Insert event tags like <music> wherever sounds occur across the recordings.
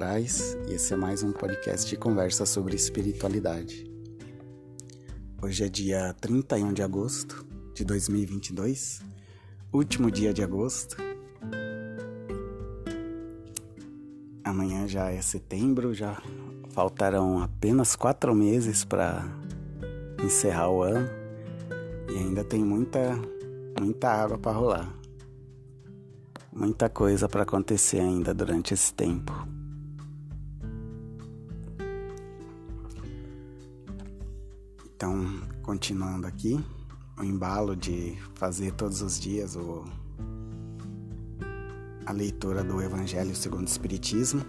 Moraes e esse é mais um podcast de conversa sobre espiritualidade. Hoje é dia 31 de agosto de 2022, último dia de agosto. Amanhã já é setembro, já faltarão apenas quatro meses para encerrar o ano e ainda tem muita, muita água para rolar muita coisa para acontecer ainda durante esse tempo. Então, continuando aqui, o embalo de fazer todos os dias o, a leitura do Evangelho segundo o Espiritismo.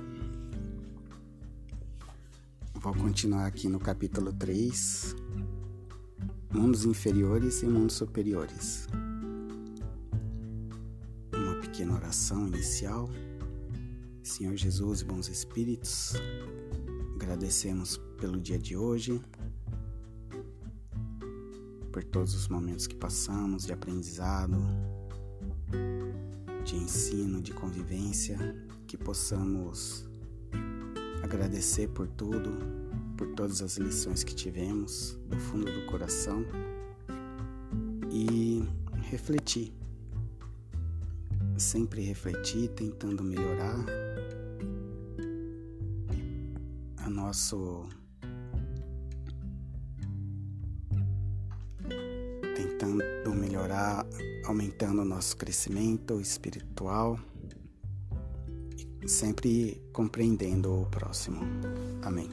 Vou continuar aqui no capítulo 3, Mundos Inferiores e Mundos Superiores pequena oração inicial. Senhor Jesus e bons espíritos, agradecemos pelo dia de hoje, por todos os momentos que passamos de aprendizado, de ensino, de convivência, que possamos agradecer por tudo, por todas as lições que tivemos do fundo do coração e refletir. Sempre refletir, tentando melhorar a nosso melhorar, aumentando o nosso crescimento espiritual e sempre compreendendo o próximo. Amém.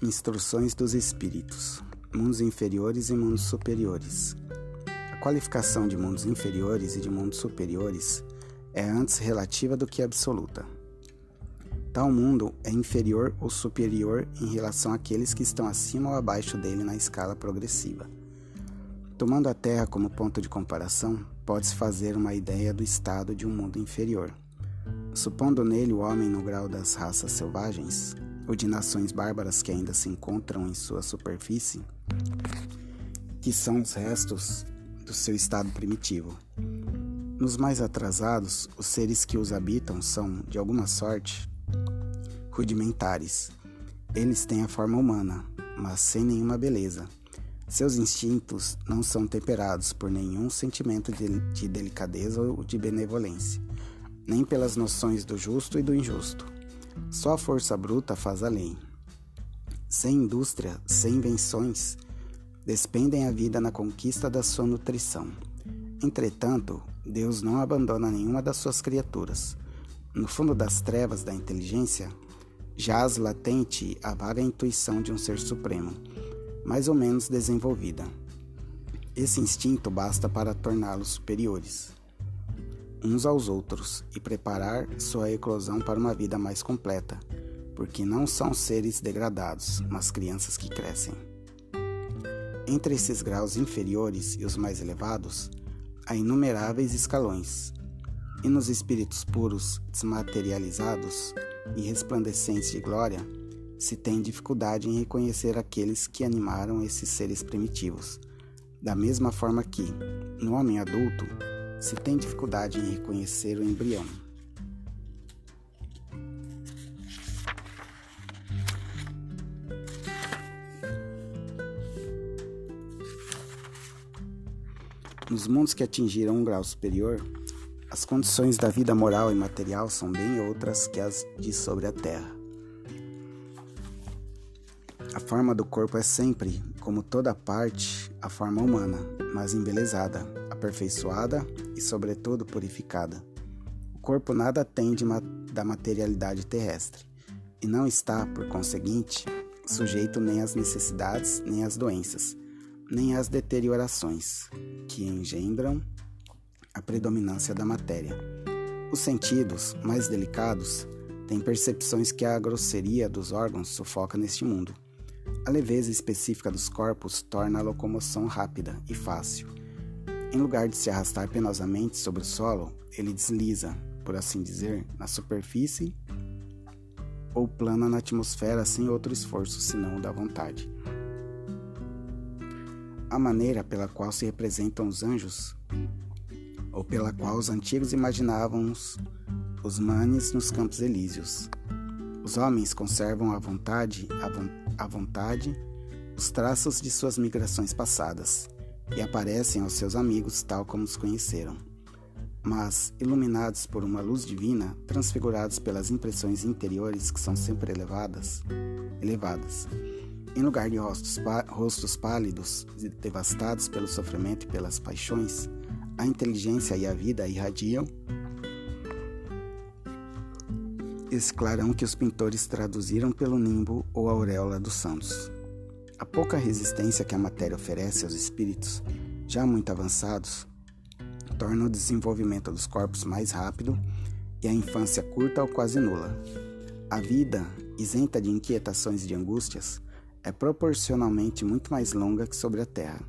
Instruções dos Espíritos: Mundos inferiores e mundos superiores qualificação de mundos inferiores e de mundos superiores é antes relativa do que absoluta. Tal mundo é inferior ou superior em relação àqueles que estão acima ou abaixo dele na escala progressiva. Tomando a Terra como ponto de comparação, pode-se fazer uma ideia do estado de um mundo inferior. Supondo nele o homem no grau das raças selvagens, ou de nações bárbaras que ainda se encontram em sua superfície, que são os restos do seu estado primitivo. Nos mais atrasados, os seres que os habitam são, de alguma sorte, rudimentares. Eles têm a forma humana, mas sem nenhuma beleza. Seus instintos não são temperados por nenhum sentimento de, de delicadeza ou de benevolência, nem pelas noções do justo e do injusto. Só a força bruta faz a lei. Sem indústria, sem invenções, despendem a vida na conquista da sua nutrição. Entretanto, Deus não abandona nenhuma das suas criaturas. No fundo das trevas da inteligência, jaz latente a vaga intuição de um ser supremo, mais ou menos desenvolvida. Esse instinto basta para torná-los superiores uns aos outros e preparar sua eclosão para uma vida mais completa, porque não são seres degradados, mas crianças que crescem. Entre esses graus inferiores e os mais elevados, há inumeráveis escalões. E nos espíritos puros, desmaterializados e resplandecentes de glória, se tem dificuldade em reconhecer aqueles que animaram esses seres primitivos. Da mesma forma que, no homem adulto, se tem dificuldade em reconhecer o embrião. Nos mundos que atingiram um grau superior, as condições da vida moral e material são bem outras que as de sobre a Terra. A forma do corpo é sempre, como toda parte, a forma humana, mas embelezada, aperfeiçoada e, sobretudo, purificada. O corpo nada tem de ma da materialidade terrestre e não está, por conseguinte, sujeito nem às necessidades nem às doenças nem as deteriorações que engendram a predominância da matéria. Os sentidos, mais delicados, têm percepções que a grosseria dos órgãos sufoca neste mundo. A leveza específica dos corpos torna a locomoção rápida e fácil. Em lugar de se arrastar penosamente sobre o solo, ele desliza, por assim dizer, na superfície ou plana na atmosfera sem outro esforço senão o da vontade. A maneira pela qual se representam os anjos ou pela qual os antigos imaginavam os manes nos campos elíseos. Os homens conservam à vontade, à vontade os traços de suas migrações passadas e aparecem aos seus amigos tal como os conheceram. Mas, iluminados por uma luz divina, transfigurados pelas impressões interiores que são sempre elevadas, elevadas, em lugar de rostos, rostos pálidos, devastados pelo sofrimento e pelas paixões, a inteligência e a vida irradiam esse clarão que os pintores traduziram pelo nimbo ou auréola dos santos. A pouca resistência que a matéria oferece aos espíritos, já muito avançados, torna o desenvolvimento dos corpos mais rápido e a infância curta ou quase nula. A vida, isenta de inquietações e de angústias, é proporcionalmente muito mais longa que sobre a Terra.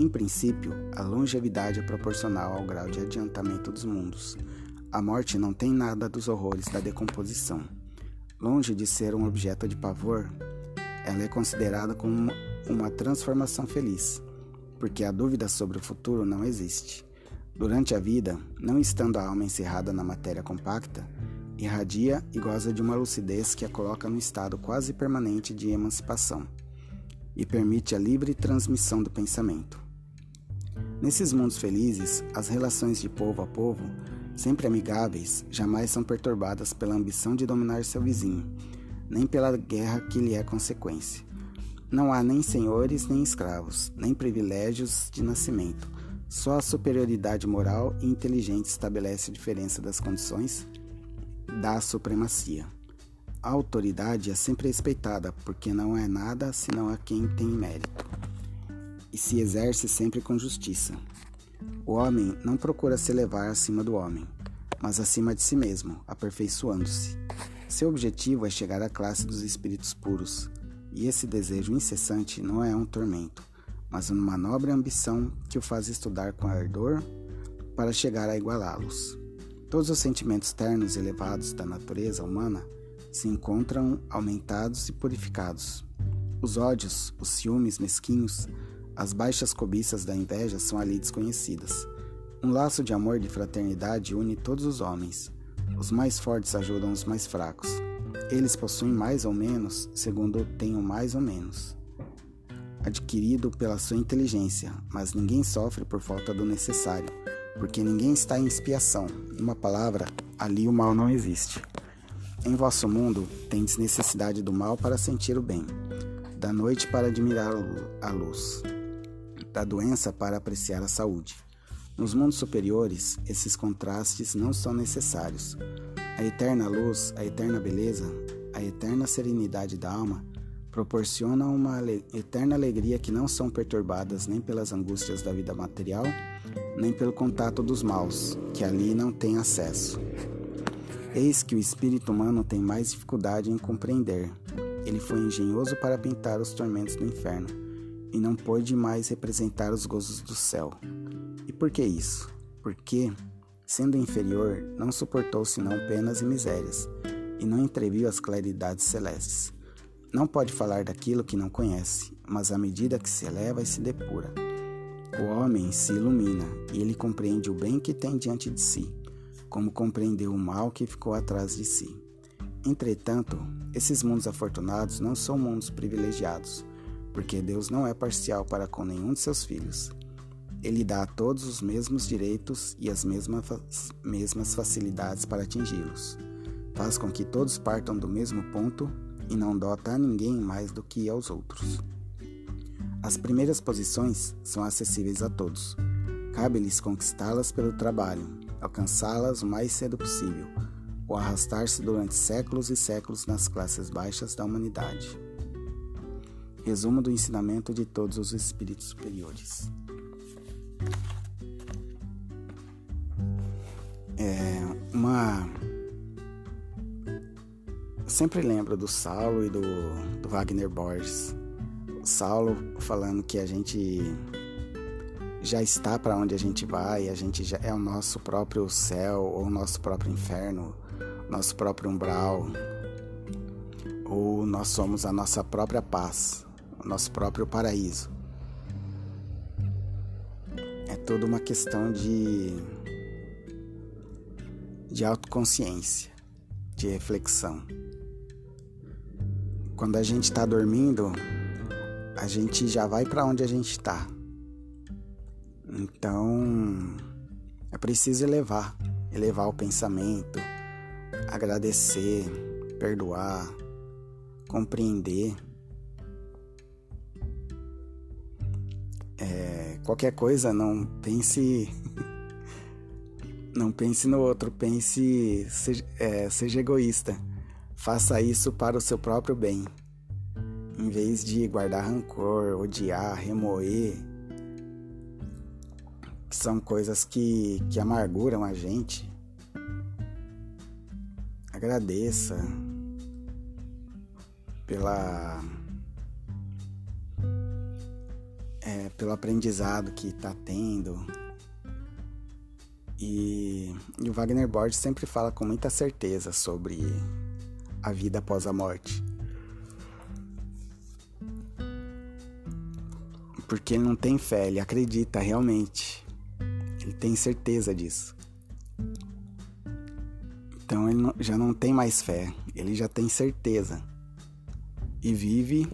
Em princípio, a longevidade é proporcional ao grau de adiantamento dos mundos. A morte não tem nada dos horrores da decomposição. Longe de ser um objeto de pavor, ela é considerada como uma transformação feliz, porque a dúvida sobre o futuro não existe. Durante a vida, não estando a alma encerrada na matéria compacta, irradia e goza de uma lucidez que a coloca no estado quase permanente de emancipação e permite a livre transmissão do pensamento. Nesses mundos felizes, as relações de povo a povo, sempre amigáveis, jamais são perturbadas pela ambição de dominar seu vizinho nem pela guerra que lhe é consequência. Não há nem senhores nem escravos, nem privilégios de nascimento. Só a superioridade moral e inteligente estabelece a diferença das condições da supremacia. A autoridade é sempre respeitada, porque não é nada senão a quem tem mérito, e se exerce sempre com justiça. O homem não procura se elevar acima do homem, mas acima de si mesmo, aperfeiçoando-se. Seu objetivo é chegar à classe dos espíritos puros, e esse desejo incessante não é um tormento, mas uma nobre ambição que o faz estudar com ardor para chegar a igualá-los. Todos os sentimentos ternos e elevados da natureza humana se encontram aumentados e purificados. Os ódios, os ciúmes mesquinhos, as baixas cobiças da inveja são ali desconhecidas. Um laço de amor e de fraternidade une todos os homens. Os mais fortes ajudam os mais fracos. Eles possuem mais ou menos, segundo tenham mais ou menos. Adquirido pela sua inteligência, mas ninguém sofre por falta do necessário, porque ninguém está em expiação. Em uma palavra, ali o mal não existe. Em vosso mundo, tendes necessidade do mal para sentir o bem, da noite para admirar a luz, da doença para apreciar a saúde. Nos mundos superiores, esses contrastes não são necessários. A eterna luz, a eterna beleza, a eterna serenidade da alma proporcionam uma eterna alegria que não são perturbadas nem pelas angústias da vida material, nem pelo contato dos maus, que ali não têm acesso. Eis que o espírito humano tem mais dificuldade em compreender. Ele foi engenhoso para pintar os tormentos do inferno e não pôde mais representar os gozos do céu. E por que isso? Porque, sendo inferior, não suportou senão penas e misérias, e não entreviu as claridades celestes. Não pode falar daquilo que não conhece, mas à medida que se eleva e se depura. O homem se ilumina e ele compreende o bem que tem diante de si, como compreendeu o mal que ficou atrás de si. Entretanto, esses mundos afortunados não são mundos privilegiados, porque Deus não é parcial para com nenhum de seus filhos. Ele dá a todos os mesmos direitos e as mesmas, mesmas facilidades para atingi-los. Faz com que todos partam do mesmo ponto e não dota a ninguém mais do que aos outros. As primeiras posições são acessíveis a todos. Cabe-lhes conquistá-las pelo trabalho, alcançá-las o mais cedo possível, ou arrastar-se durante séculos e séculos nas classes baixas da humanidade. Resumo do ensinamento de todos os espíritos superiores. É uma. Sempre lembro do Saulo e do, do Wagner Borges. O Saulo falando que a gente já está para onde a gente vai, a gente já é o nosso próprio céu ou o nosso próprio inferno, nosso próprio umbral, ou nós somos a nossa própria paz, nosso próprio paraíso. É toda uma questão de de autoconsciência, de reflexão. Quando a gente está dormindo, a gente já vai para onde a gente está. Então, é preciso elevar, elevar o pensamento, agradecer, perdoar, compreender. Qualquer coisa, não pense. <laughs> não pense no outro, pense. Seja, é, seja egoísta. Faça isso para o seu próprio bem. Em vez de guardar rancor, odiar, remoer, que são coisas que, que amarguram a gente. Agradeça pela é, pelo aprendizado que está tendo. E, e o Wagner Borges sempre fala com muita certeza sobre a vida após a morte. Porque ele não tem fé, ele acredita realmente. Ele tem certeza disso. Então ele não, já não tem mais fé, ele já tem certeza. E vive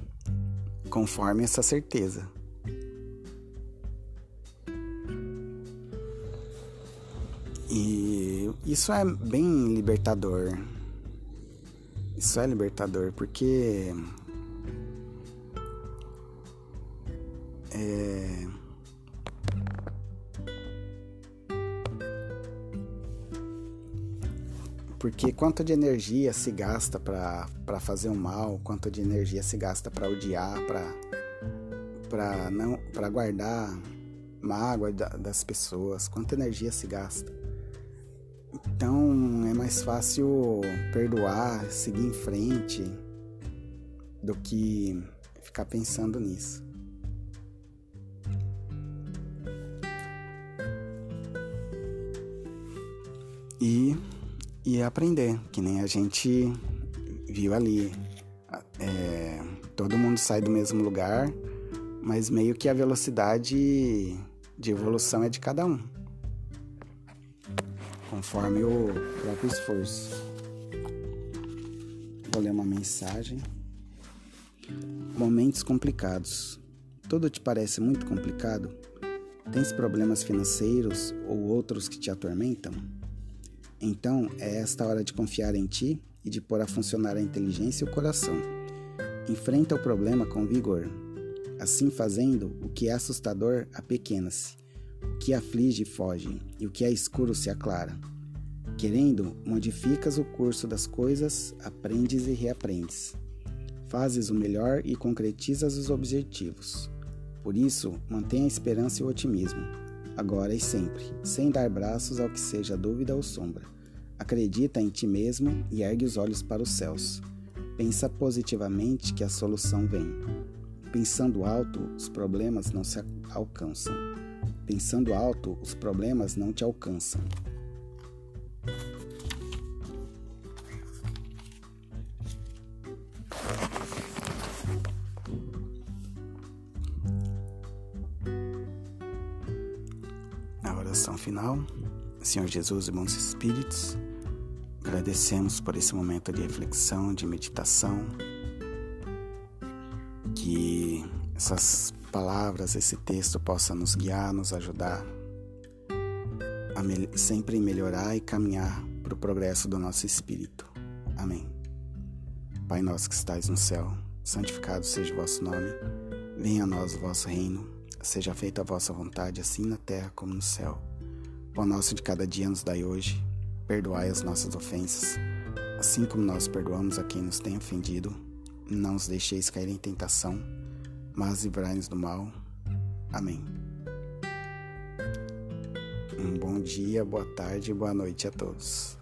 conforme essa certeza. E isso é bem libertador. Isso é libertador porque é, porque quanto de energia se gasta para fazer um mal, quanto de energia se gasta para odiar, para não para guardar mágoa das pessoas, quanta energia se gasta. Então é mais fácil perdoar, seguir em frente do que ficar pensando nisso. E, e aprender, que nem a gente viu ali. É, todo mundo sai do mesmo lugar, mas meio que a velocidade de evolução é de cada um conforme o próprio esforço. Vou ler uma mensagem. Momentos complicados. Tudo te parece muito complicado? Tens problemas financeiros ou outros que te atormentam? Então é esta hora de confiar em ti e de pôr a funcionar a inteligência e o coração. Enfrenta o problema com vigor. Assim fazendo, o que é assustador apequena-se o que aflige foge, e o que é escuro se aclara. Querendo, modificas o curso das coisas, aprendes e reaprendes. Fazes o melhor e concretizas os objetivos. Por isso, mantenha a esperança e o otimismo, agora e sempre, sem dar braços ao que seja dúvida ou sombra. Acredita em ti mesmo e ergue os olhos para os céus. Pensa positivamente que a solução vem. Pensando alto, os problemas não se alcançam. Pensando alto, os problemas não te alcançam. Na oração final, Senhor Jesus e bons espíritos, agradecemos por esse momento de reflexão, de meditação, que essas palavras, esse texto possa nos guiar, nos ajudar a me sempre melhorar e caminhar para o progresso do nosso espírito. Amém. Pai nosso que estais no céu, santificado seja o vosso nome. Venha a nós o vosso reino. Seja feita a vossa vontade, assim na terra como no céu. Pão nosso de cada dia nos dai hoje. Perdoai as nossas ofensas, assim como nós perdoamos a quem nos tem ofendido. Não os deixeis cair em tentação mas livrai-nos do mal. Amém. Um bom dia, boa tarde e boa noite a todos.